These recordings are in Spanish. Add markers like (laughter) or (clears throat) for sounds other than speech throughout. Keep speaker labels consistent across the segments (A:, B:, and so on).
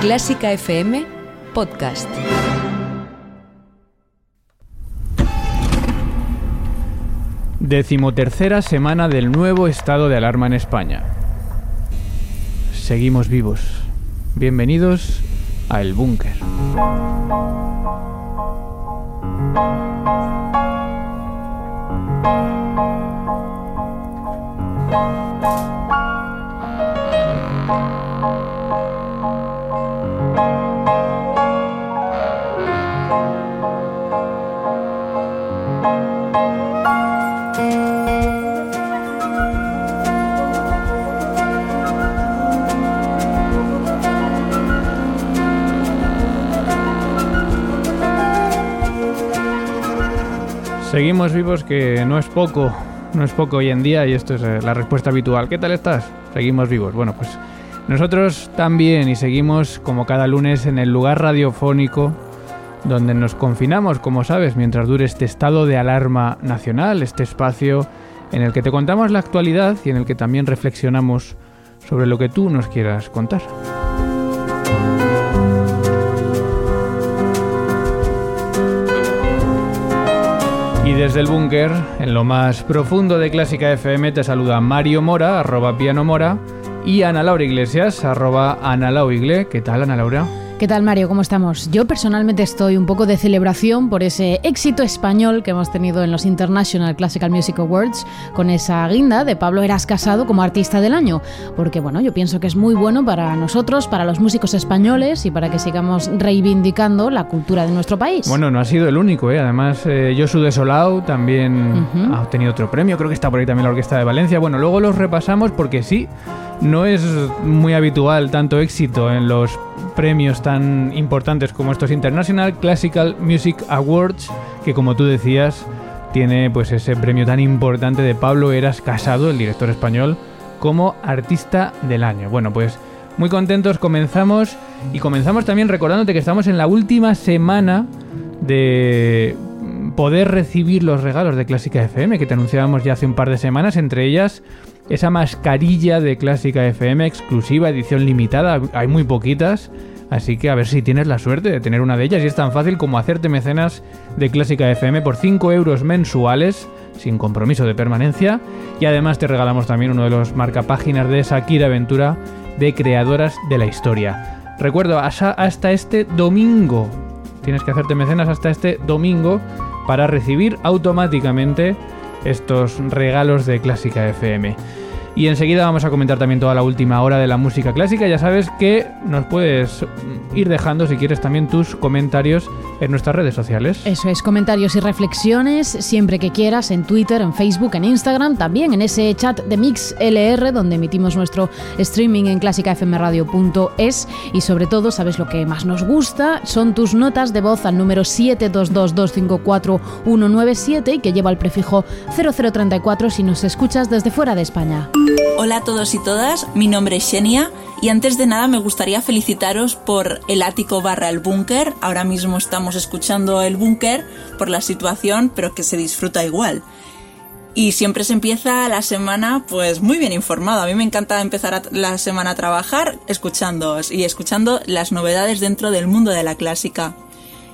A: Clásica FM Podcast.
B: Decimotercera semana del nuevo estado de alarma en España. Seguimos vivos. Bienvenidos a El Búnker. Seguimos vivos que no es poco, no es poco hoy en día y esto es eh, la respuesta habitual. ¿Qué tal estás? Seguimos vivos. Bueno, pues nosotros también y seguimos como cada lunes en el lugar radiofónico donde nos confinamos, como sabes, mientras dure este estado de alarma nacional, este espacio en el que te contamos la actualidad y en el que también reflexionamos sobre lo que tú nos quieras contar. Y desde el búnker, en lo más profundo de Clásica FM, te saluda Mario Mora, arroba piano mora, y Ana Laura Iglesias, arroba Ana Igle. ¿Qué tal, Ana Laura?
C: ¿Qué tal Mario? ¿Cómo estamos? Yo personalmente estoy un poco de celebración por ese éxito español que hemos tenido en los International Classical Music Awards con esa guinda de Pablo Eras Casado como artista del año. Porque bueno, yo pienso que es muy bueno para nosotros, para los músicos españoles y para que sigamos reivindicando la cultura de nuestro país.
B: Bueno, no ha sido el único, ¿eh? Además, eh, Josu de Solau también ha obtenido otro premio. Creo que está por ahí también la Orquesta de Valencia. Bueno, luego los repasamos porque sí, no es muy habitual tanto éxito en los premios tan importantes como estos International Classical Music Awards, que como tú decías, tiene pues ese premio tan importante de Pablo Eras Casado, el director español, como artista del año. Bueno, pues muy contentos, comenzamos y comenzamos también recordándote que estamos en la última semana de poder recibir los regalos de Clásica FM que te anunciábamos ya hace un par de semanas, entre ellas esa mascarilla de Clásica FM exclusiva, edición limitada, hay muy poquitas, así que a ver si tienes la suerte de tener una de ellas y es tan fácil como hacerte mecenas de Clásica FM por 5 euros mensuales, sin compromiso de permanencia, y además te regalamos también uno de los marcapáginas de Shakira Aventura de Creadoras de la Historia. Recuerdo, hasta este domingo, tienes que hacerte mecenas hasta este domingo para recibir automáticamente estos regalos de Clásica FM. Y enseguida vamos a comentar también toda la última hora de la música clásica. Ya sabes que nos puedes ir dejando, si quieres, también tus comentarios en nuestras redes sociales.
C: Eso es, comentarios y reflexiones siempre que quieras en Twitter, en Facebook, en Instagram, también en ese chat de MixLR donde emitimos nuestro streaming en clásicafmradio.es y sobre todo, sabes lo que más nos gusta, son tus notas de voz al número 722254197 y que lleva el prefijo 0034 si nos escuchas desde fuera de España.
D: Hola a todos y todas, mi nombre es Xenia y antes de nada me gustaría felicitaros por el ático barra el búnker. Ahora mismo estamos escuchando el búnker por la situación, pero que se disfruta igual. Y siempre se empieza la semana pues muy bien informado. A mí me encanta empezar la semana a trabajar escuchando y escuchando las novedades dentro del mundo de la clásica.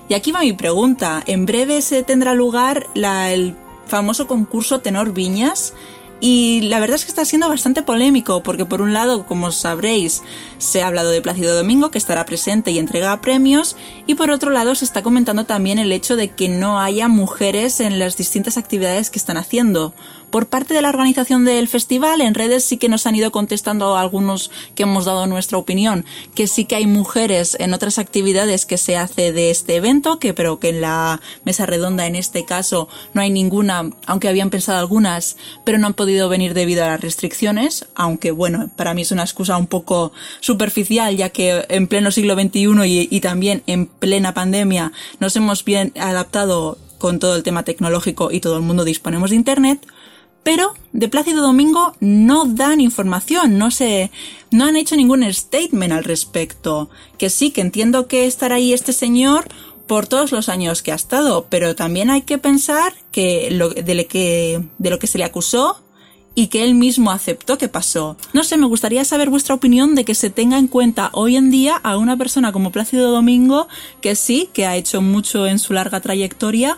D: Y aquí va mi pregunta. En breve se tendrá lugar el famoso concurso Tenor Viñas y la verdad es que está siendo bastante polémico, porque por un lado, como sabréis, se ha hablado de Plácido Domingo, que estará presente y entrega premios, y por otro lado se está comentando también el hecho de que no haya mujeres en las distintas actividades que están haciendo. Por parte de la organización del festival, en redes sí que nos han ido contestando algunos que hemos dado nuestra opinión, que sí que hay mujeres en otras actividades que se hace de este evento, que pero que en la mesa redonda en este caso no hay ninguna, aunque habían pensado algunas, pero no han podido venir debido a las restricciones, aunque bueno, para mí es una excusa un poco superficial, ya que en pleno siglo XXI y, y también en plena pandemia nos hemos bien adaptado con todo el tema tecnológico y todo el mundo disponemos de Internet, pero de Plácido Domingo no dan información, no se, no han hecho ningún statement al respecto. Que sí, que entiendo que estará ahí este señor por todos los años que ha estado, pero también hay que pensar que, lo, de, que de lo que se le acusó y que él mismo aceptó que pasó. No sé, me gustaría saber vuestra opinión de que se tenga en cuenta hoy en día a una persona como Plácido Domingo, que sí, que ha hecho mucho en su larga trayectoria,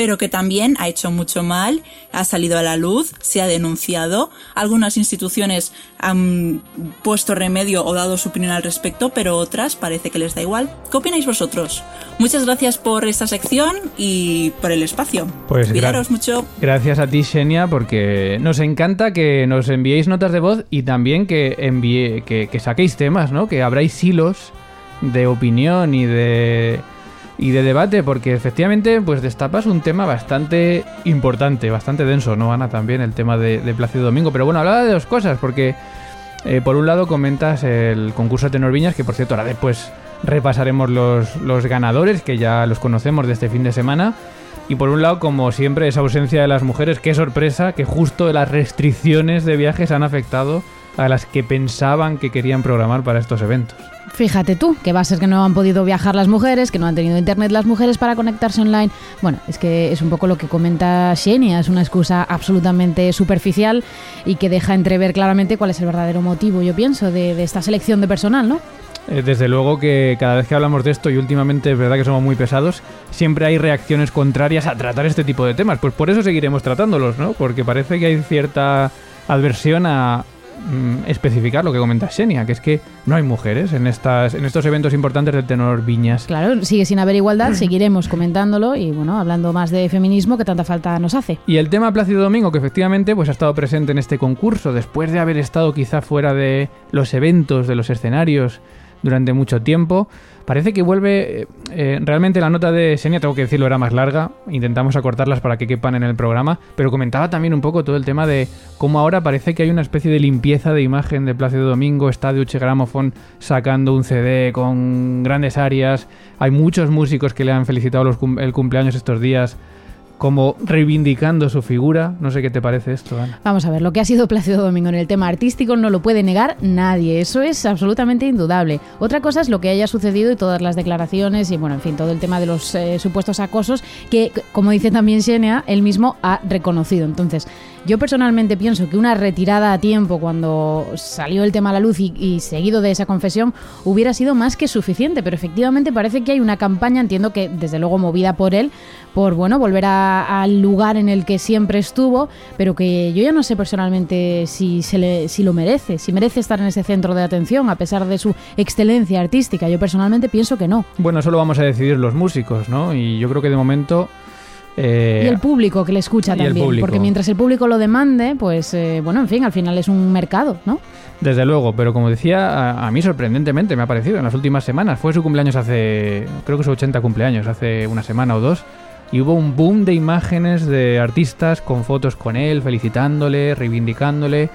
D: pero que también ha hecho mucho mal, ha salido a la luz, se ha denunciado, algunas instituciones han puesto remedio o dado su opinión al respecto, pero otras parece que les da igual. ¿Qué opináis vosotros? Muchas gracias por esta sección y por el espacio.
B: Pues Cuidaros mucho. Gracias a ti, Xenia, porque nos encanta que nos enviéis notas de voz y también que envíe, que, que saquéis temas, ¿no? Que abráis hilos de opinión y de y de debate, porque efectivamente pues destapas un tema bastante importante, bastante denso, ¿no, Ana? También el tema de, de Plácido Domingo. Pero bueno, hablaba de dos cosas, porque eh, por un lado comentas el concurso de Tenor Viñas, que por cierto ahora después repasaremos los, los ganadores, que ya los conocemos de este fin de semana. Y por un lado, como siempre, esa ausencia de las mujeres, qué sorpresa que justo las restricciones de viajes han afectado a las que pensaban que querían programar para estos eventos.
C: Fíjate tú, que va a ser que no han podido viajar las mujeres, que no han tenido internet las mujeres para conectarse online. Bueno, es que es un poco lo que comenta Xenia, es una excusa absolutamente superficial y que deja entrever claramente cuál es el verdadero motivo, yo pienso, de, esta selección de personal, ¿no?
B: Eh, desde luego que cada vez que hablamos de esto, y últimamente es verdad que somos muy pesados, siempre hay reacciones contrarias a tratar este tipo de temas. Pues por eso seguiremos tratándolos, ¿no? Porque parece que hay cierta adversión a, Mm, especificar lo que comenta Xenia, que es que no hay mujeres en, estas, en estos eventos importantes del tenor Viñas.
C: Claro, sigue sin haber igualdad, seguiremos comentándolo y bueno, hablando más de feminismo que tanta falta nos hace.
B: Y el tema Plácido Domingo, que efectivamente pues, ha estado presente en este concurso, después de haber estado quizá fuera de los eventos, de los escenarios durante mucho tiempo, Parece que vuelve. Eh, realmente la nota de Senia, tengo que decirlo, era más larga. Intentamos acortarlas para que quepan en el programa. Pero comentaba también un poco todo el tema de cómo ahora parece que hay una especie de limpieza de imagen de Plácido Domingo. Está Deutsche Grammophon sacando un CD con grandes áreas. Hay muchos músicos que le han felicitado el cumpleaños estos días como reivindicando su figura. No sé qué te parece esto, Ana.
C: Vamos a ver, lo que ha sido Plácido Domingo en el tema artístico no lo puede negar nadie, eso es absolutamente indudable. Otra cosa es lo que haya sucedido y todas las declaraciones y, bueno, en fin, todo el tema de los eh, supuestos acosos que, como dice también Xenia, él mismo ha reconocido. Entonces, yo personalmente pienso que una retirada a tiempo cuando salió el tema a la luz y, seguido de esa confesión hubiera sido más que suficiente, pero efectivamente parece que hay una campaña, entiendo que desde luego movida por él, por bueno volver al lugar en el que siempre estuvo, pero que yo ya no sé personalmente si, se le, si lo merece, si merece estar en ese centro de atención a pesar de su excelencia artística. Yo personalmente pienso que no.
B: Bueno, eso lo vamos a decidir los músicos, ¿no? Y yo creo que de momento
C: eh, y el público que le escucha también, porque mientras el público lo demande, pues eh, bueno, en fin, al final es un mercado, ¿no?
B: Desde luego, pero como decía, a, mí sorprendentemente me ha parecido en las últimas semanas. Fue su cumpleaños hace, creo que su 80 cumpleaños, hace una semana o dos. Y hubo un boom de imágenes de artistas con fotos con él, felicitándole, reivindicándole.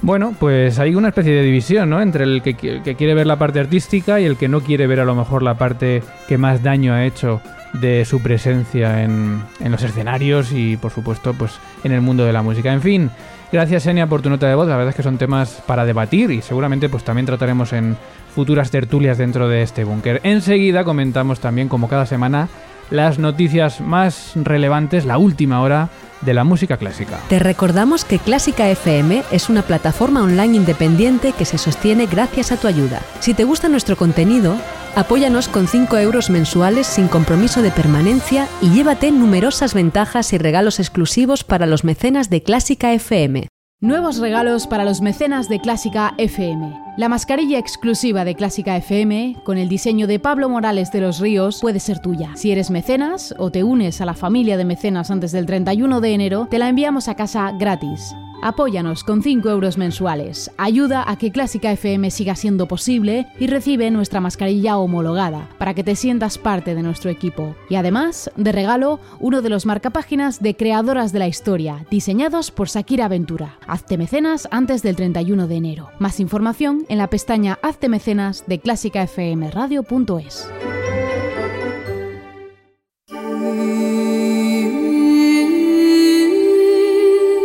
B: Bueno, pues hay una especie de división, ¿no? Entre el que, que quiere ver la parte artística y el que no quiere ver a lo mejor la parte que más daño ha hecho de su presencia en, en, los escenarios y por supuesto pues en el mundo de la música. En fin, gracias Enia por tu nota de voz, la verdad es que son temas para debatir y seguramente pues también trataremos en futuras tertulias dentro de este búnker. Enseguida comentamos también como cada semana las noticias más relevantes, la última hora de la música clásica.
A: Te recordamos que Clásica FM es una plataforma online independiente que se sostiene gracias a tu ayuda. Si te gusta nuestro contenido, apóyanos con 5 euros mensuales sin compromiso de permanencia y llévate numerosas ventajas y regalos exclusivos para los mecenas de Clásica FM.
C: Nuevos regalos para los mecenas de Clásica FM. La mascarilla exclusiva de Clásica FM, con el diseño de Pablo Morales de los Ríos, puede ser tuya. Si eres mecenas o te unes a la familia de mecenas antes del 31 de enero, te la enviamos a casa gratis. Apóyanos con 5 euros mensuales. Ayuda a que Clásica FM siga siendo posible y recibe nuestra mascarilla homologada para que te sientas parte de nuestro equipo. Y además, de regalo, uno de los marcapáginas de Creadoras de la Historia, diseñados por Shakira Ventura. Hazte mecenas antes del 31 de enero. Más información en la pestaña Hazte mecenas de clásicafmradio.es.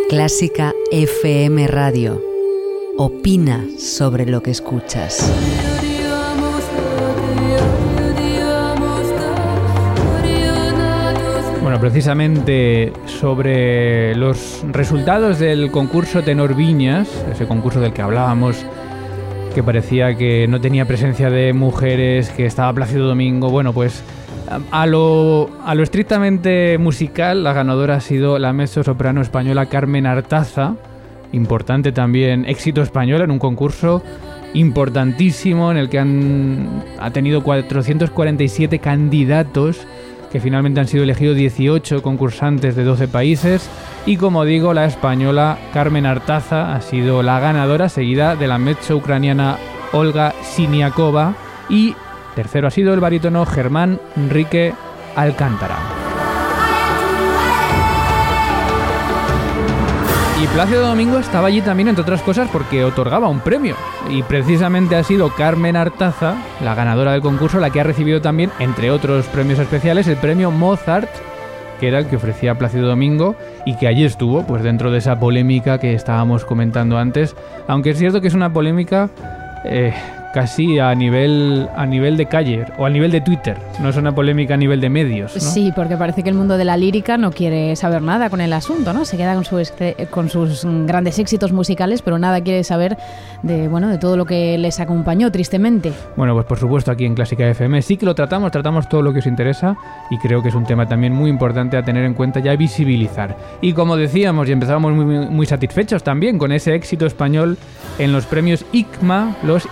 A: Clásica FM Radio. Opina sobre lo que escuchas.
B: Bueno, precisamente sobre los resultados del concurso Tenor Viñas, ese concurso del que hablábamos, que parecía que no tenía presencia de mujeres, que estaba Plácido Domingo, bueno, pues a lo, a lo estrictamente musical, la ganadora ha sido la mezzo soprano española Carmen Artaza, importante también éxito español en un concurso importantísimo en el que han ha tenido 447 candidatos que finalmente han sido elegidos 18 concursantes de 12 países. Y como digo la española Carmen Artaza ha sido la ganadora seguida de la mezzo ucraniana Olga Siniakova y tercero ha sido el barítono Germán Enrique Alcántara. Y Plácido Domingo estaba allí también, entre otras cosas, porque otorgaba un premio. Y precisamente ha sido Carmen Artaza, la ganadora del concurso, la que ha recibido también, entre otros premios especiales, el premio Mozart, que era el que ofrecía Plácido Domingo y que allí estuvo, pues dentro de esa polémica que estábamos comentando antes. Aunque es cierto que es una polémica eh, casi a nivel a nivel de calle o a nivel de Twitter, no es una polémica a nivel de medios.
C: Sí, porque parece que el mundo de la lírica no quiere saber nada con el asunto, ¿no? Se queda con, su con sus grandes éxitos musicales, pero nada quiere saber de bueno de todo lo que les acompañó tristemente.
B: Bueno, pues por supuesto aquí en Clásica FM sí que lo tratamos, tratamos todo lo que os interesa y creo que es un tema también muy importante a tener en cuenta y a visibilizar. Y como decíamos y empezábamos muy, muy satisfechos también con ese éxito español en los premios ICMA, los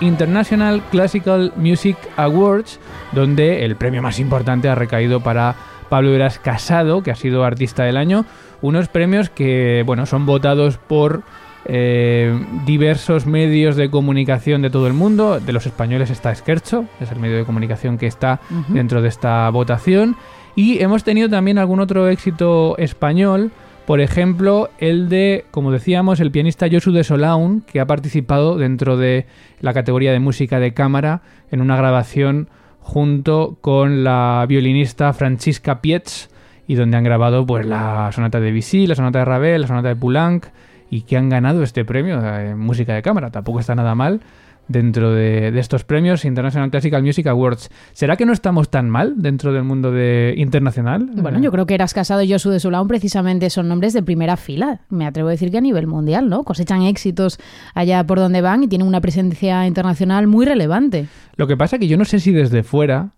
B: International Classical Music Awards, donde el premio más importante ha recaído para Pablo Veras Casado, que ha sido artista del año. Unos premios que, bueno, son votados por eh, diversos medios de comunicación de todo el mundo. De los españoles está Esquercho, es el medio de comunicación que está dentro de esta votación. Y hemos tenido también algún otro éxito español. Por ejemplo, el de, como decíamos, el pianista Josu de Solaun, que ha participado dentro de la categoría de música de cámara en una grabación junto con la violinista Francisca Pietz y donde han grabado pues la sonata de Vichy, la sonata de Ravel, la sonata de Poulenc y que han ganado este premio de música de cámara. Tampoco está nada mal dentro de, estos premios International Classical Music Awards. ¿Será que no estamos tan mal dentro del mundo de internacional?
C: Bueno, yo creo que Eras Casado y Josu de Sulaun precisamente son nombres de primera fila. Me atrevo a decir que a nivel mundial, ¿no? Cosechan éxitos allá por donde van y tienen una presencia internacional muy relevante.
B: Lo que pasa que yo no sé si desde fuera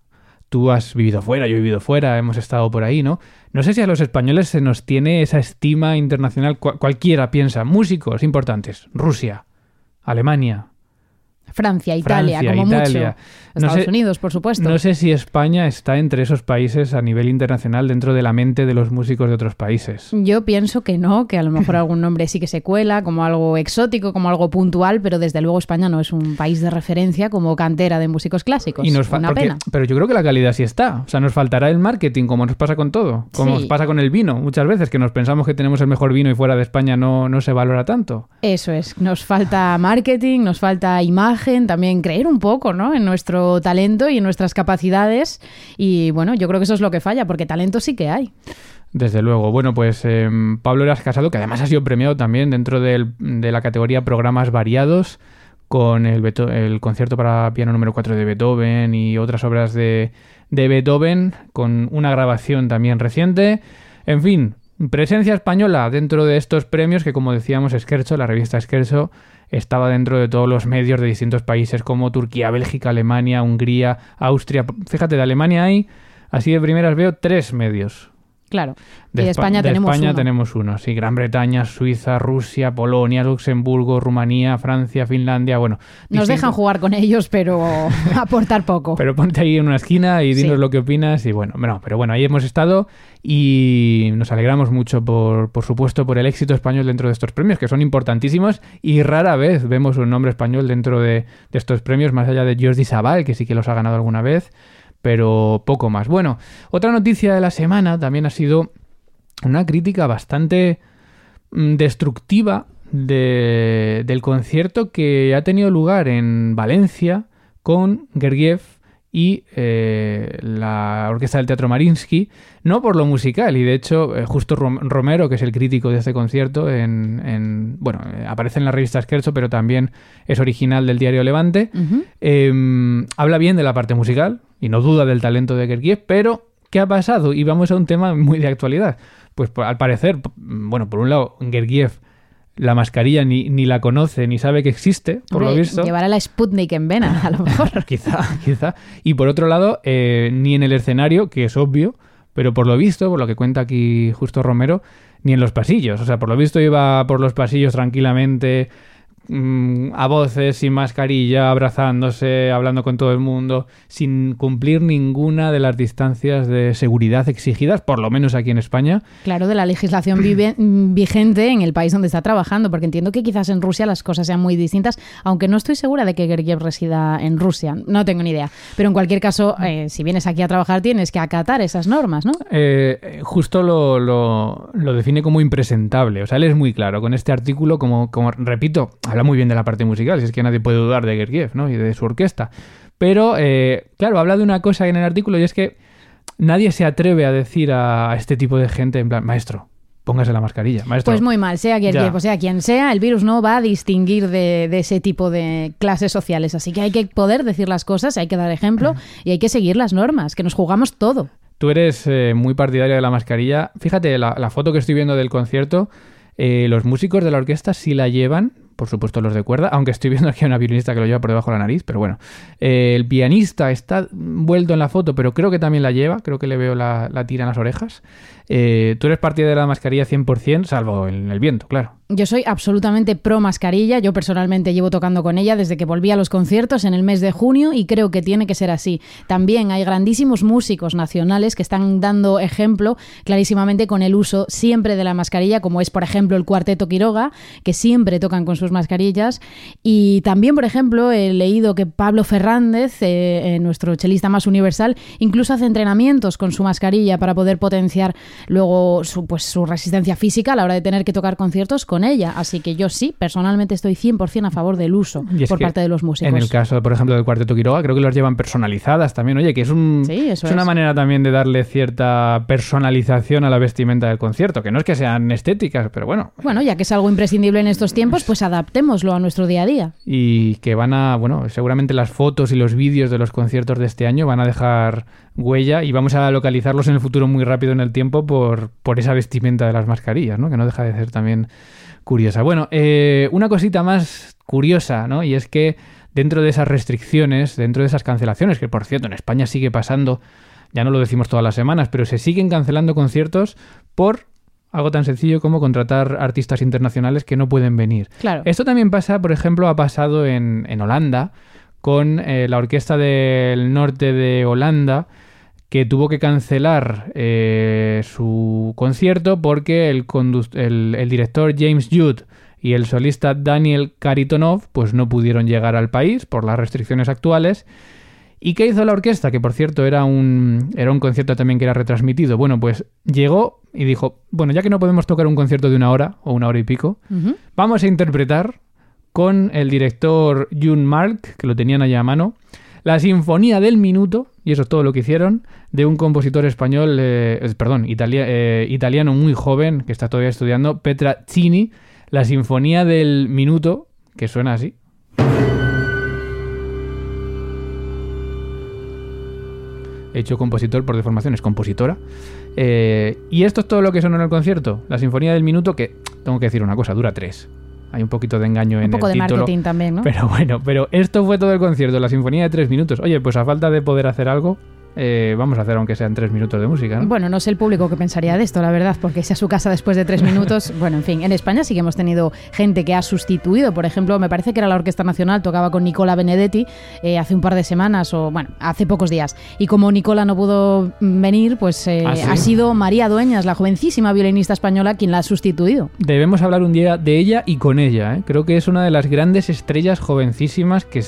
B: tú has vivido fuera, yo he vivido fuera, hemos estado por ahí, ¿no? No sé si a los españoles se nos tiene esa estima internacional. cualquiera piensa, músicos importantes, Rusia, Alemania,
C: Francia, Italia, como mucho. Estados Unidos, por supuesto.
B: No sé si España está entre esos países a nivel internacional dentro de la mente de los músicos de otros países.
C: Yo pienso que no, que a lo mejor algún nombre sí que se cuela, como algo exótico, como algo puntual, pero desde luego España no es un país de referencia como cantera de músicos clásicos. Y nos Una pena.
B: Pero yo creo que la calidad sí está. O sea, nos faltará el marketing, como nos pasa con todo. Como nos pasa con el vino muchas veces, que nos pensamos que tenemos el mejor vino y fuera de España no, no se valora tanto.
C: Eso es. Nos falta marketing, nos falta imagen, también creer un poco ¿no? en nuestro talento y en nuestras capacidades. Y bueno, yo creo que eso es lo que falla, porque talento sí que hay.
B: Desde luego. Bueno, pues em, Pablo Eras Casado, que además ha sido premiado también dentro de la categoría programas variados, con el, el, concierto para piano número 4 de Beethoven y otras obras de, de Beethoven, con una grabación también reciente. En fin, presencia española dentro de estos premios que, como decíamos, la revista Esquerzo, estaba dentro de todos los medios de distintos países como Turquía, Bélgica, Alemania, Hungría, Austria. Fíjate, de Alemania hay, así de primeras veo, tres medios.
C: Claro. De, España,
B: de
C: tenemos,
B: España
C: uno.
B: tenemos uno. Sí, Gran Bretaña, Suiza, Rusia, Polonia, Luxemburgo, Rumanía, Francia, Finlandia. Bueno,
C: nos dejan jugar con ellos, pero (laughs) aportar poco.
B: Pero ponte ahí en una esquina y dinos lo que opinas. Y bueno, no, pero bueno, ahí hemos estado y nos alegramos mucho, por, por supuesto, por el éxito español dentro de estos premios, que son importantísimos y rara vez vemos un nombre español dentro de, de estos premios, más allá de Jordi Sabal, que sí que los ha ganado alguna vez pero poco más. Bueno, otra noticia de la semana también ha sido una crítica bastante mm, destructiva del concierto que ha tenido lugar en Valencia con Gergiev y eh, la Orquesta del Teatro Marinsky, no por lo musical, y de hecho eh, Justo Romero, que es el crítico de este concierto, en, bueno, eh, aparece en la revista Scherzo, pero también es original del diario Levante, em, habla bien de la parte musical, y no duda del talento de Gergiev, pero ¿qué ha pasado? Y vamos a un tema muy de actualidad. Pues al parecer, bueno, por un lado, Gergiev la mascarilla ni, ni la conoce ni sabe que existe, por lo visto.
C: Llevará la Sputnik en vena, a lo mejor. (laughs)
B: quizá, quizá. Y por otro lado, eh, ni en el escenario, que es obvio, pero por lo visto, por lo que cuenta aquí Justo Romero, ni en los pasillos. O sea, por lo visto iba por los pasillos tranquilamente Mm, a voces, sin mascarilla, abrazándose, hablando con todo el mundo, sin cumplir ninguna de las distancias de seguridad exigidas, por lo menos aquí en España.
C: Claro, de la legislación (clears throat) mm, vigente en el país donde está trabajando, porque entiendo que quizás en Rusia las cosas sean muy distintas, aunque no estoy segura de que Gergiev resida en Rusia, no tengo ni idea. Pero en cualquier caso, eh, si vienes aquí a trabajar, tienes que acatar esas normas, ¿no?
B: Eh, justo lo, lo, lo, define como impresentable, o sea, él es muy claro con este artículo, como, como repito, muy bien de la parte musical, si es que nadie puede dudar de Gergiev ¿no? y de su orquesta. Pero, eh, claro, habla de una cosa en el artículo y es que nadie se atreve a decir a este tipo de gente, en plan, maestro, póngase la mascarilla. Maestro.
C: Pues muy mal, sea Gergiev o sea quien sea, el virus no va a distinguir de, ese tipo de clases sociales. Así que hay que poder decir las cosas, hay que dar ejemplo y hay que seguir las normas, que nos jugamos todo.
B: Tú eres eh, muy partidario de la mascarilla. Fíjate, la, foto que estoy viendo del concierto, eh, los músicos de la orquesta sí la llevan, por supuesto los de cuerda, aunque estoy viendo aquí a una violinista que lo lleva por debajo de la nariz, pero bueno. Eh, el pianista está vuelto en la foto, pero creo que también la lleva, creo que le veo la, la tira en las orejas. Eh, tú eres partidario de la mascarilla 100%, salvo en el viento, claro.
C: Yo soy absolutamente pro mascarilla. Yo personalmente llevo tocando con ella desde que volví a los conciertos en el mes de junio y creo que tiene que ser así. También hay grandísimos músicos nacionales que están dando ejemplo clarísimamente con el uso siempre de la mascarilla, como es por ejemplo el Cuarteto Quiroga, que siempre tocan con sus mascarillas. Y también, por ejemplo, he leído que Pablo Fernández, eh, eh, nuestro chelista más universal, incluso hace entrenamientos con su mascarilla para poder potenciar luego su, pues, su resistencia física a la hora de tener que tocar conciertos con ella. Así que yo sí, personalmente estoy 100% a favor del uso por parte de los músicos.
B: En el caso, por ejemplo, del Cuarteto Quiroga, creo que los llevan personalizadas también. Oye, que es, un, es una manera también de darle cierta personalización a la vestimenta del concierto, que no es que sean estéticas, pero bueno.
C: Bueno, ya que es algo imprescindible en estos tiempos, pues adaptémoslo a nuestro día a día.
B: Y que van a, bueno, seguramente las fotos y los vídeos de los conciertos de este año van a dejar huella y vamos a localizarlos en el futuro muy rápido en el tiempo por, por esa vestimenta de las mascarillas, ¿no? Que no deja de ser también curiosa. Bueno, eh, una cosita más curiosa, ¿no? Y es que dentro de esas restricciones, dentro de esas cancelaciones, que por cierto en España sigue pasando, ya no lo decimos todas las semanas, pero se siguen cancelando conciertos por algo tan sencillo como contratar artistas internacionales que no pueden venir.
C: Claro.
B: Esto también pasa, por ejemplo, ha pasado en, Holanda con eh, la Orquesta del Norte de Holanda, que tuvo que cancelar eh, su concierto porque el, el, director James Jude y el solista Daniel Karitonov pues no pudieron llegar al país por las restricciones actuales. ¿Y qué hizo la orquesta? Que por cierto era un, era un concierto también que era retransmitido. Bueno, pues llegó y dijo, bueno, ya que no podemos tocar un concierto de una hora o una hora y pico, vamos a interpretar con el director June Mark, que lo tenían allá a mano, la Sinfonía del Minuto, y eso es todo lo que hicieron, de un compositor español, eh, perdón, eh, italiano muy joven, que está todavía estudiando, Petra Cini, la Sinfonía del Minuto, que suena así. Hecho compositor por deformación, es compositora. Eh, y esto es todo lo que sonó en el concierto. La Sinfonía del Minuto, que tengo que decir una cosa, dura tres. Hay un poquito de engaño en el título. Un
C: poco de marketing también, ¿no?
B: Pero bueno, pero esto fue todo el concierto, la sinfonía de tres minutos. Oye, pues a falta de poder hacer algo, eh, vamos a hacer aunque sean tres minutos de música.
C: Bueno, no sé el público que pensaría de esto, la verdad, porque si a su casa después de tres (laughs) minutos, bueno, en fin, en España sí que hemos tenido gente que ha sustituido, por ejemplo, me parece que era la Orquesta Nacional, tocaba con Nicola Benedetti eh, hace un par de semanas o, bueno, hace pocos días. Y como Nicola no pudo venir, pues eh, ¿Ah, ha sido María Dueñas, la jovencísima violinista española, quien la ha sustituido.
B: Debemos hablar un día de ella y con ella, creo que es una de las grandes estrellas jovencísimas que,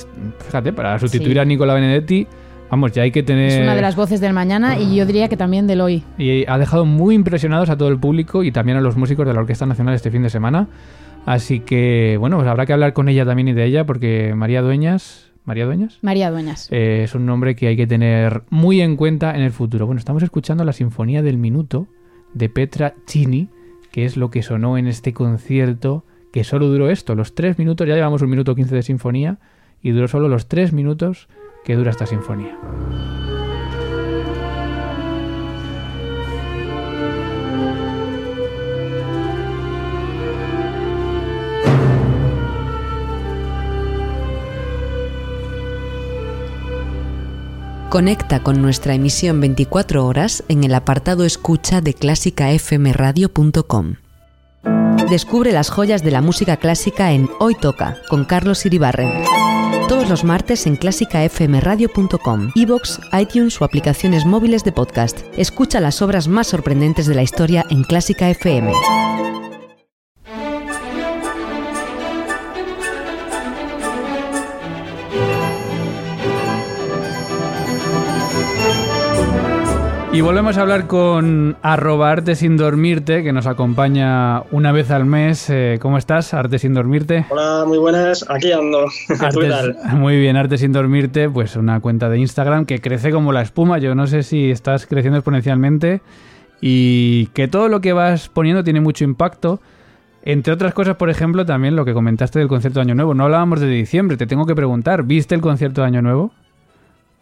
B: fíjate, para sustituir a Nicola Benedetti Vamos, ya hay que tener...
C: Es una de las voces del mañana y yo diría que también del hoy.
B: Y ha dejado muy impresionados a todo el público y también a los músicos de la Orquesta Nacional este fin de semana. Así que, bueno, pues habrá que hablar con ella también y de ella porque María Dueñas... ¿María Dueñas?
C: María Dueñas.
B: Eh, es un nombre que hay que tener muy en cuenta en el futuro. Bueno, estamos escuchando la Sinfonía del Minuto de Petra Chini, que es lo que sonó en este concierto, que solo duró esto, los tres minutos, ya llevamos un minuto quince de sinfonía, y duró solo los tres minutos que dura esta sinfonía.
A: Conecta con nuestra emisión 24 horas en el apartado escucha de clásicafmradio.com. Descubre las joyas de la música clásica en Hoy Toca con Carlos Iribarren. Todos los martes en clásicafmradio.com, iVoox, iTunes o aplicaciones móviles de podcast. Escucha las obras más sorprendentes de la historia en Clásica FM.
B: Y volvemos a hablar con arroba arte sin dormirte, que nos acompaña una vez al mes. Eh, ¿Cómo estás, Arte sin dormirte?
E: Hola, muy buenas. Aquí ando. (laughs)
B: muy bien, Arte sin dormirte, pues una cuenta de Instagram que crece como la espuma. Yo no sé si estás creciendo exponencialmente y que todo lo que vas poniendo tiene mucho impacto. Entre otras cosas, por ejemplo, también lo que comentaste del concierto de Año Nuevo. No hablábamos de diciembre, te tengo que preguntar, ¿viste el concierto de Año Nuevo?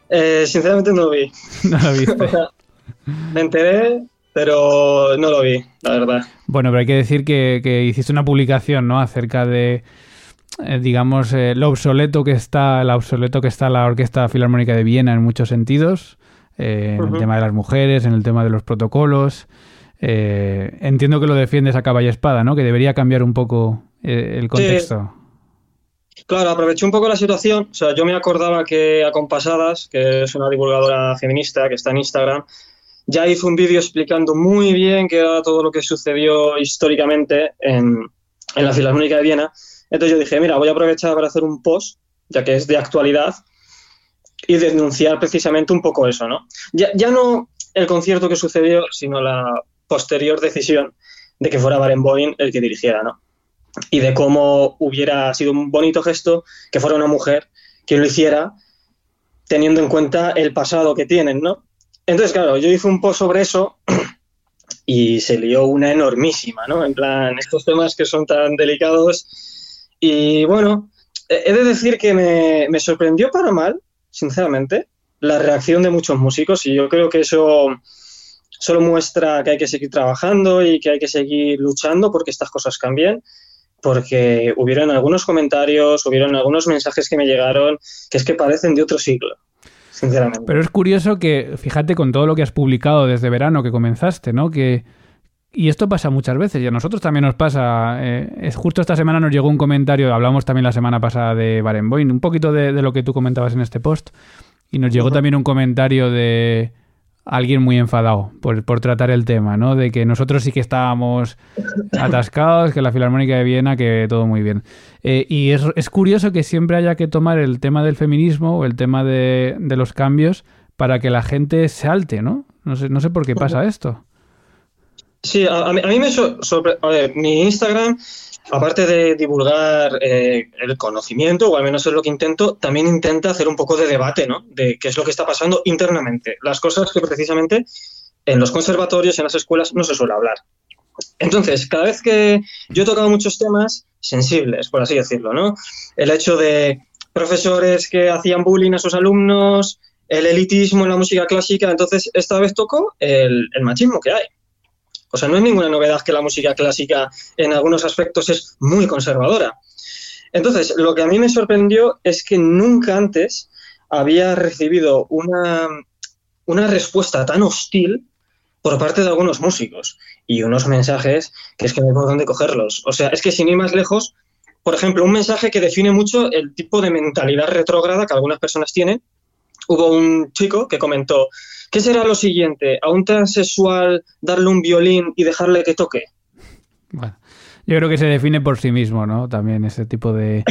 E: Eh, sinceramente no lo vi. (laughs)
B: no lo viste. (laughs) (laughs)
E: Me enteré, pero no lo vi, la verdad.
B: Bueno, pero hay que decir que, hiciste una publicación, ¿no? Acerca de, eh, digamos, eh, lo obsoleto que está, el obsoleto que está la Orquesta Filarmónica de Viena en muchos sentidos, eh, en el tema de las mujeres, en el tema de los protocolos. entiendo que lo defiendes a y espada, ¿no? Que debería cambiar un poco el contexto.
E: Claro, aproveché un poco la situación. O sea, yo me acordaba que Acompasadas, que es una divulgadora feminista que está en Instagram, ya hizo un vídeo explicando muy bien qué era todo lo que sucedió históricamente en, la Filarmónica de Viena. Entonces yo dije, mira, voy a aprovechar para hacer un post, ya que es de actualidad, y denunciar precisamente un poco eso, ¿no? Ya, ya no el concierto que sucedió, sino la posterior decisión de que fuera Barenboim el que dirigiera, ¿no? Y de cómo hubiera sido un bonito gesto que fuera una mujer quien lo hiciera, teniendo en cuenta el pasado que tienen, ¿no? Entonces, claro, yo hice un post sobre eso y se lió una enormísima, ¿no? En plan, estos temas que son tan delicados. Y bueno, he de decir que me, sorprendió para mal, sinceramente, la reacción de muchos músicos y yo creo que eso solo muestra que hay que seguir trabajando y que hay que seguir luchando porque estas cosas cambien, porque hubieron algunos comentarios, hubieron algunos mensajes que me llegaron que es que parecen de otro siglo.
B: Pero es curioso que, fíjate con todo lo que has publicado desde verano que comenzaste, ¿no? Que, y esto pasa muchas veces y a nosotros también nos pasa. Eh, es justo esta semana nos llegó un comentario, hablamos también la semana pasada de Barenboim, un poquito de, lo que tú comentabas en este post, y nos llegó también un comentario de alguien muy enfadado por, por, tratar el tema, ¿no? De que nosotros sí que estábamos (coughs) atascados, que la Filarmónica de Viena, que todo muy bien. Eh, y es, es, curioso que siempre haya que tomar el tema del feminismo o el tema de, de los cambios para que la gente se alte, ¿no? No sé, no sé por qué pasa esto.
E: Sí, a, mí, me sorprende. A ver, mi Instagram aparte de divulgar eh, el conocimiento, o al menos es lo que intento, también intenta hacer un poco de debate, ¿no? De qué es lo que está pasando internamente. Las cosas que precisamente en los conservatorios, en las escuelas, no se suele hablar. Entonces, cada vez que yo he tocado muchos temas sensibles, por así decirlo, ¿no? El hecho de profesores que hacían bullying a sus alumnos, el elitismo en la música clásica, entonces esta vez tocó el machismo que hay. O sea, no es ninguna novedad que la música clásica en algunos aspectos es muy conservadora. Entonces, lo que a mí me sorprendió es que nunca antes había recibido una, una respuesta tan hostil por parte de algunos músicos y unos mensajes que es que no hay por dónde cogerlos. O sea, es que sin ir más lejos, por ejemplo, un mensaje que define mucho el tipo de mentalidad retrógrada que algunas personas tienen. Hubo un chico que comentó, ¿Qué será lo siguiente? ¿A un transexual darle un violín y dejarle que toque?
B: Bueno, yo creo que se define por sí mismo, ¿no? También ese tipo (coughs) de,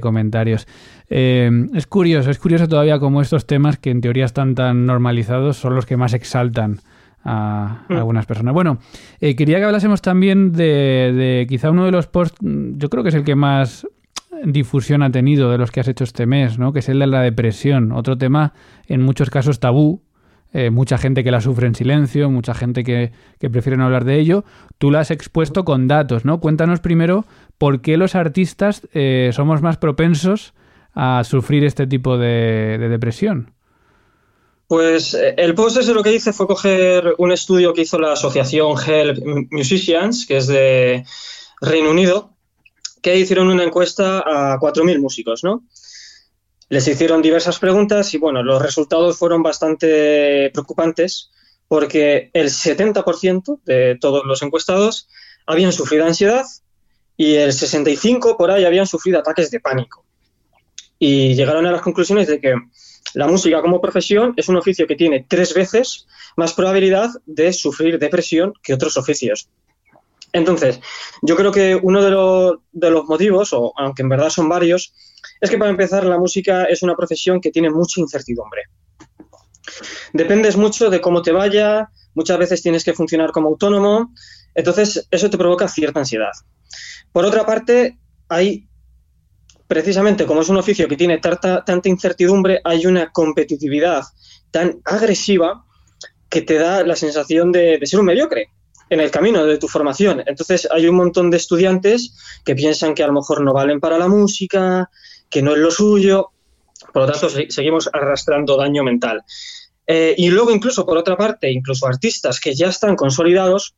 B: comentarios. Eh, es curioso, es curioso todavía cómo estos temas que en teoría están tan normalizados son los que más exaltan a, mm. algunas personas. Bueno, eh, quería que hablásemos también de, de, quizá uno de los posts, yo creo que es el que más difusión ha tenido de los que has hecho este mes, ¿no? Que es el de la depresión, otro tema en muchos casos tabú, eh, mucha gente que la sufre en silencio, mucha gente que, que, prefiere no hablar de ello. Tú la has expuesto con datos, ¿no? Cuéntanos primero por qué los artistas eh, somos más propensos a sufrir este tipo de, depresión.
E: Pues eh, el post ese lo que hice fue coger un estudio que hizo la asociación Help Musicians, que es de Reino Unido, que hicieron una encuesta a 4.000 músicos, ¿no? Les hicieron diversas preguntas y bueno, los resultados fueron bastante preocupantes porque el 70% de todos los encuestados habían sufrido ansiedad y el 65% por ahí habían sufrido ataques de pánico. Y llegaron a las conclusiones de que la música como profesión es un oficio que tiene tres veces más probabilidad de sufrir depresión que otros oficios. Entonces, yo creo que uno de, los motivos, o aunque en verdad son varios, es que para empezar la música es una profesión que tiene mucha incertidumbre. Dependes mucho de cómo te vaya, muchas veces tienes que funcionar como autónomo, entonces eso te provoca cierta ansiedad. Por otra parte, hay, precisamente como es un oficio que tiene tanta, tanta incertidumbre, hay una competitividad tan agresiva que te da la sensación de, ser un mediocre en el camino de tu formación. Entonces hay un montón de estudiantes que piensan que a lo mejor no valen para la música, que no es lo suyo, por lo tanto seguimos arrastrando daño mental. Eh, y luego incluso, por otra parte, incluso artistas que ya están consolidados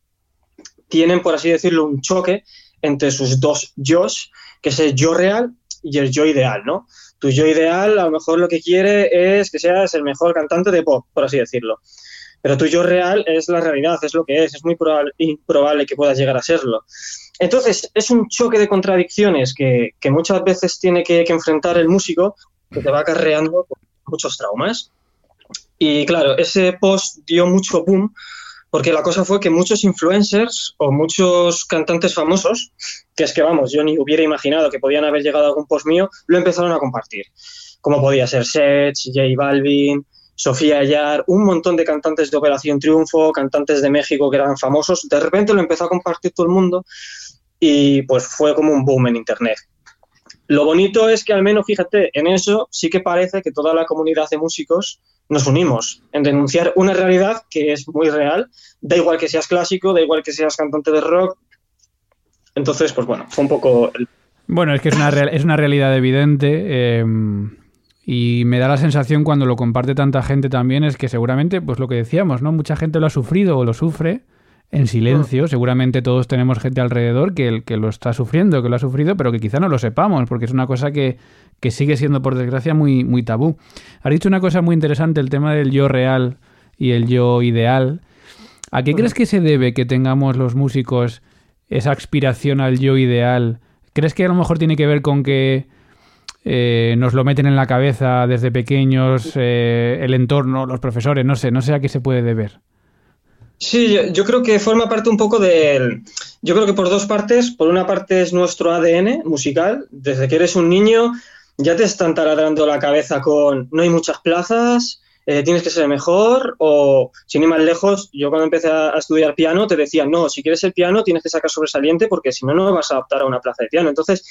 E: tienen, por así decirlo, un choque entre sus dos yo's, que es el yo real y el yo ideal, ¿no? Tu yo ideal a lo mejor lo que quiere es que seas el mejor cantante de pop, por así decirlo. Pero tu yo real es la realidad, es lo que es, es muy probable, improbable que puedas llegar a serlo. Entonces, es un choque de contradicciones que, muchas veces tiene que, enfrentar el músico que te va acarreando muchos traumas. Y claro, ese post dio mucho boom porque la cosa fue que muchos influencers o muchos cantantes famosos, que es que vamos, yo ni hubiera imaginado que podían haber llegado a algún post mío, lo empezaron a compartir. Como podía ser Seth, J Balvin, Sofía Ayar, un montón de cantantes de Operación Triunfo, cantantes de México que eran famosos, de repente lo empezó a compartir todo el mundo y pues fue como un boom en Internet. Lo bonito es que al menos, fíjate, en eso sí que parece que toda la comunidad de músicos nos unimos en denunciar una realidad que es muy real, da igual que seas clásico, da igual que seas cantante de rock. Entonces, pues bueno, fue un poco...
B: Bueno, es que es una, es una realidad evidente. Em, y me da la sensación cuando lo comparte tanta gente también es que seguramente, pues lo que decíamos, ¿no? Mucha gente lo ha sufrido o lo sufre en silencio. Mm. Seguramente todos tenemos gente alrededor que, que lo está sufriendo, que lo ha sufrido, pero que quizá no lo sepamos, porque es una cosa que, que sigue siendo, por desgracia, muy, muy tabú. Has dicho una cosa muy interesante, el tema del yo real y el yo ideal. ¿A qué crees que se debe que tengamos los músicos esa aspiración al yo ideal? ¿Crees que a lo mejor tiene que ver con que eh, nos lo meten en la cabeza desde pequeños, eh, el entorno, los profesores? No sé, no sé a qué se puede deber.
E: Sí, yo, creo que forma parte un poco del... Yo creo que por dos partes. Por una parte es nuestro ADN musical. Desde que eres un niño ya te están taladrando la cabeza con no hay muchas plazas, eh, tienes que ser mejor o, sin ir más lejos, yo cuando empecé a, estudiar piano te decía, no, si quieres el piano tienes que sacar sobresaliente porque si no, no vas a adaptar a una plaza de piano. Entonces,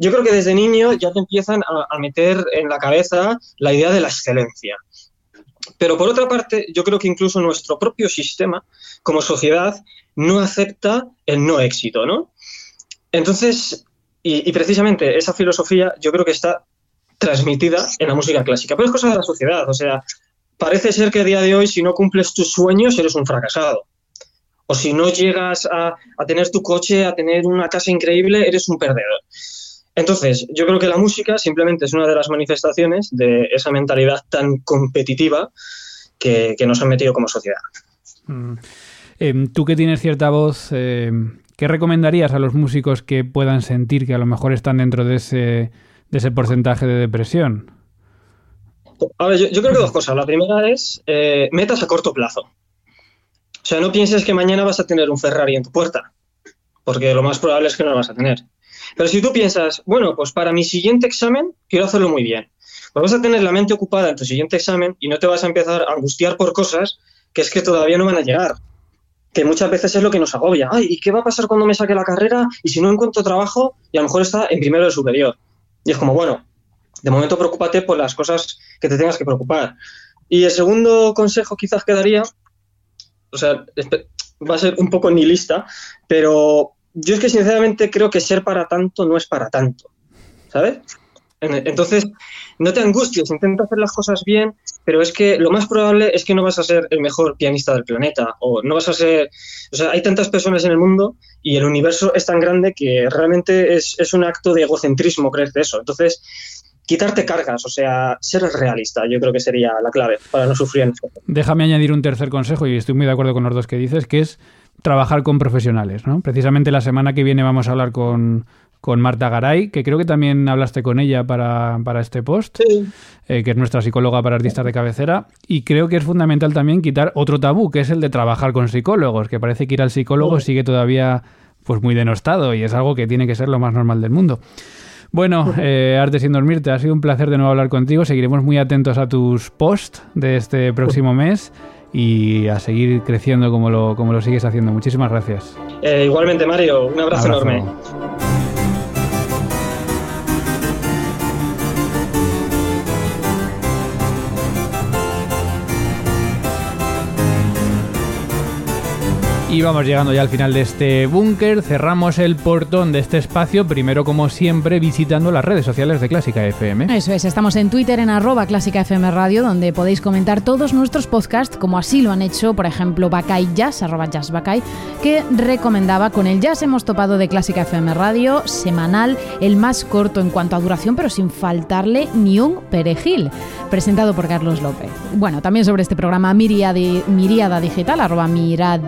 E: yo creo que desde niño ya te empiezan a meter en la cabeza la idea de la excelencia. Pero por otra parte, yo creo que incluso nuestro propio sistema, como sociedad, no acepta el no éxito, ¿no? Entonces, y, precisamente esa filosofía yo creo que está transmitida en la música clásica, pero es cosa de la sociedad, o sea, parece ser que a día de hoy si no cumples tus sueños eres un fracasado. O si no llegas a, a tener tu coche, a tener una casa increíble, eres un perdedor. Entonces, yo creo que la música simplemente es una de las manifestaciones de esa mentalidad tan competitiva que, nos han metido como sociedad.
B: Mm. Em, tú que tienes cierta voz, em, ¿qué recomendarías a los músicos que puedan sentir que a lo mejor están dentro de ese, de ese porcentaje de depresión?
E: A ver, yo, creo que dos cosas. La primera es eh, metas a corto plazo. O sea, no pienses que mañana vas a tener un Ferrari en tu puerta, porque lo más probable es que no lo vas a tener. Pero si tú piensas, bueno, pues para mi siguiente examen quiero hacerlo muy bien, pues vas a tener la mente ocupada en tu siguiente examen y no te vas a empezar a angustiar por cosas que es que todavía no van a llegar. Que muchas veces es lo que nos agobia. Ay, ¿y qué va a pasar cuando me saque la carrera y si no encuentro trabajo y a lo mejor está en primero de superior? Y es como, bueno, de momento preocúpate por las cosas que te tengas que preocupar. Y el segundo consejo quizás que daría, o sea, va a ser un poco nihilista, pero yo es que sinceramente creo que ser para tanto no es para tanto, ¿sabes? Entonces, no te angusties, intenta hacer las cosas bien, pero es que lo más probable es que no vas a ser el mejor pianista del planeta, o no vas a ser, o sea, hay tantas personas en el mundo y el universo es tan grande que realmente es, un acto de egocentrismo creerte eso. Entonces, quitarte cargas, o sea, ser realista, yo creo que sería la clave para no sufrir
B: Déjame añadir un tercer consejo, y estoy muy de acuerdo con los dos que dices, que es trabajar con profesionales, ¿no? Precisamente la semana que viene vamos a hablar con, con Marta Garay, que creo que también hablaste con ella para, este post, eh, que es nuestra psicóloga para artistas de cabecera, y creo que es fundamental también quitar otro tabú, que es el de trabajar con psicólogos, que parece que ir al psicólogo sigue todavía pues muy denostado y es algo que tiene que ser lo más normal del mundo. Bueno, eh, Arte sin dormirte, ha sido un placer de nuevo hablar contigo. Seguiremos muy atentos a tus posts de este próximo mes y a seguir creciendo como lo, como lo sigues haciendo. Muchísimas gracias.
E: Eh, igualmente, Mario, un abrazo. enorme.
B: Y vamos llegando ya al final de este búnker. Cerramos el portón de este espacio, primero como siempre visitando las redes sociales de Clásica FM.
C: Eso es, estamos en Twitter en arroba Clásica FM Radio, donde podéis comentar todos nuestros podcasts, como así lo han hecho, por ejemplo, Bacay Jazz, arroba Jazz Bacay, que recomendaba con el Jazz hemos topado de Clásica FM Radio, semanal, el más corto en cuanto a duración, pero sin faltarle ni un perejil, presentado por Carlos López. Bueno, también sobre este programa Miriada, Digital, arroba Mirad,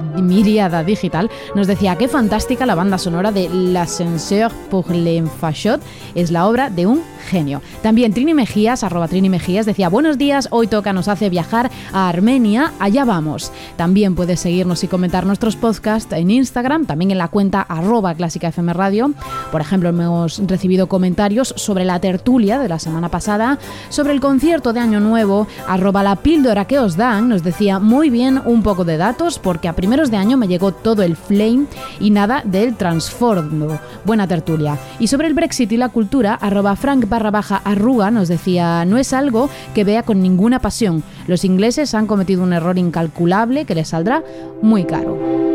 C: Digital, nos decía qué fantástica la banda sonora de L'Ascenseur pour l'Enfachot es la obra de un genio. También Trini Mejías, arroba Trini Mejías, decía buenos días, hoy toca, nos hace viajar a Armenia, allá vamos. También puedes seguirnos y comentar nuestros podcasts en Instagram, también en la cuenta arroba Clásica FM Radio. Por ejemplo, hemos recibido comentarios sobre la tertulia de la semana pasada, sobre el concierto de Año Nuevo, arroba la píldora que os dan, nos decía muy bien un poco de datos porque a primeros de año me llegó todo el flame y nada del transformo. Buena tertulia. Y sobre el Brexit y la cultura, arroba Frank barra baja arruga nos decía, no es algo que vea con ninguna pasión. Los ingleses han cometido un error incalculable que les saldrá muy caro.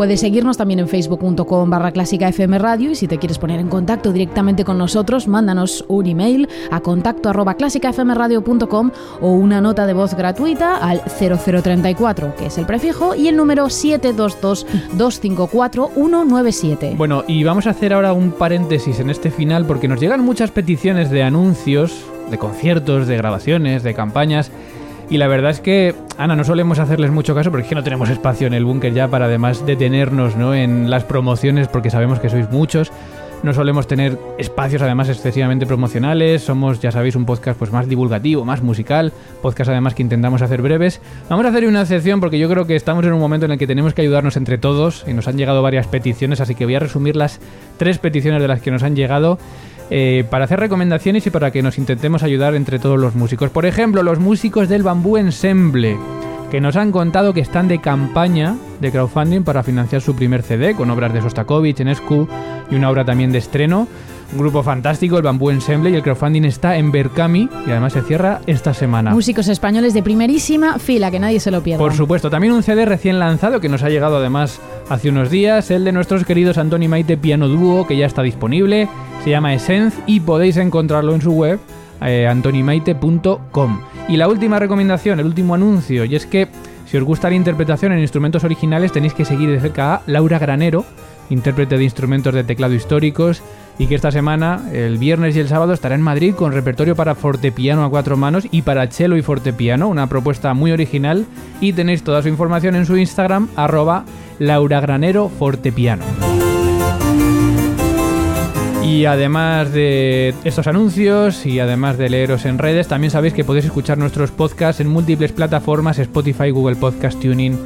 C: Puedes seguirnos también en facebook.com barra clásica FM Radio y si te quieres poner en contacto directamente con nosotros, mándanos un email a contacto arroba clásicafmradio.com o una nota de voz gratuita al 0034, que es el prefijo, y el número 722-254-197.
B: Bueno, y vamos a hacer ahora un paréntesis en este final porque nos llegan muchas peticiones de anuncios, de conciertos, de grabaciones, de campañas y la verdad es que, Ana, no solemos hacerles mucho caso porque es que no tenemos espacio en el búnker ya para además detenernos ¿no? en las promociones porque sabemos que sois muchos. No solemos tener espacios además excesivamente promocionales, somos, ya sabéis, un podcast pues más divulgativo, más musical, podcast además que intentamos hacer breves. Vamos a hacer una excepción porque yo creo que estamos en un momento en el que tenemos que ayudarnos entre todos y nos han llegado varias peticiones, así que voy a resumir las tres peticiones de las que nos han llegado eh, para hacer recomendaciones y para que nos intentemos ayudar entre todos los músicos. Por ejemplo, los músicos del Bambú Ensemble, que nos han contado que están de campaña de crowdfunding para financiar su primer CD con obras de Sostakovich, Enescu y una obra también de estreno. Un grupo fantástico, el Bambú Ensemble, y el crowdfunding está en Berkami y además se cierra esta semana.
C: Músicos españoles de primerísima fila, que nadie se lo pierda.
B: Por supuesto, también un CD recién lanzado que nos ha llegado además hace unos días, el de nuestros queridos Antoni Maite Piano Dúo, que ya está disponible, se llama Essence y podéis encontrarlo en su web eh, antonimaite.com. Y la última recomendación, el último anuncio, y es que si os gusta la interpretación en instrumentos originales tenéis que seguir de cerca a Laura Granero, intérprete de instrumentos de teclado históricos y que esta semana, el viernes y el sábado, estará en Madrid con repertorio para fortepiano a cuatro manos y para cello y fortepiano, una propuesta muy original y tenéis toda su información en su Instagram, arroba lauragranerofortepiano. Y además de estos anuncios y además de leeros en redes, también sabéis que podéis escuchar nuestros podcasts en múltiples plataformas, Spotify, Google Podcast Tuning,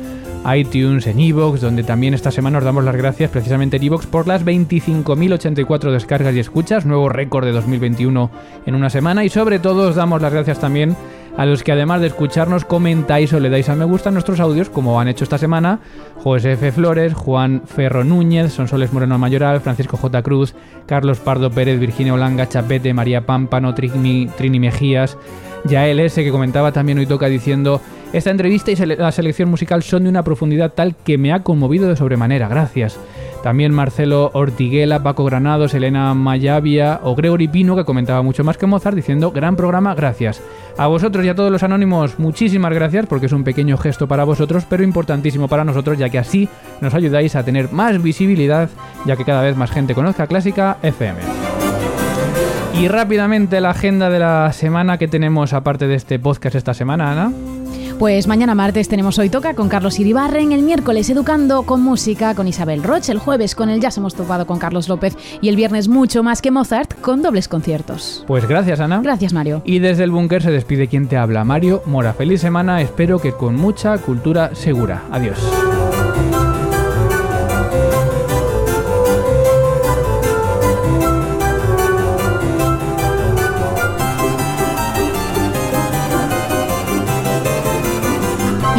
B: iTunes, en Evox, donde también esta semana os damos las gracias precisamente en Evox por las 25.084 descargas y escuchas, nuevo récord de 2021 en una semana y sobre todo os damos las gracias también a los que además de escucharnos comentáis o le dais a me gusta nuestros audios, como han hecho esta semana José F. Flores, Juan Ferro Núñez, Sonsoles Moreno Mayoral, Francisco J. Cruz, Carlos Pardo Pérez, Virginia Olanga, Chapete, María Pámpano, Trini, Trini Mejías, Yael S., que comentaba también hoy toca diciendo esta entrevista y la selección musical son de una profundidad tal que me ha conmovido de sobremanera, gracias. También Marcelo Ortiguela, Paco Granados, Elena Mayavia o Gregory Pino, que comentaba mucho más que Mozart, diciendo gran programa, gracias. A vosotros y a todos los anónimos, muchísimas gracias porque es un pequeño gesto para vosotros, pero importantísimo para nosotros, ya que así nos ayudáis a tener más visibilidad, ya que cada vez más gente conozca Clásica FM. Y rápidamente la agenda de la semana que tenemos aparte de este podcast esta semana, Ana.
C: Pues mañana martes tenemos Hoy Toca con Carlos Iribarren, el miércoles Educando con música con Isabel Roche, el jueves con el Jazz hemos topado con Carlos López y el viernes mucho más que Mozart con dobles conciertos.
B: Pues gracias Ana.
C: Gracias Mario.
B: Y desde el búnker se despide quien te habla, Mario Mora. Feliz semana, espero que con mucha cultura segura. Adiós.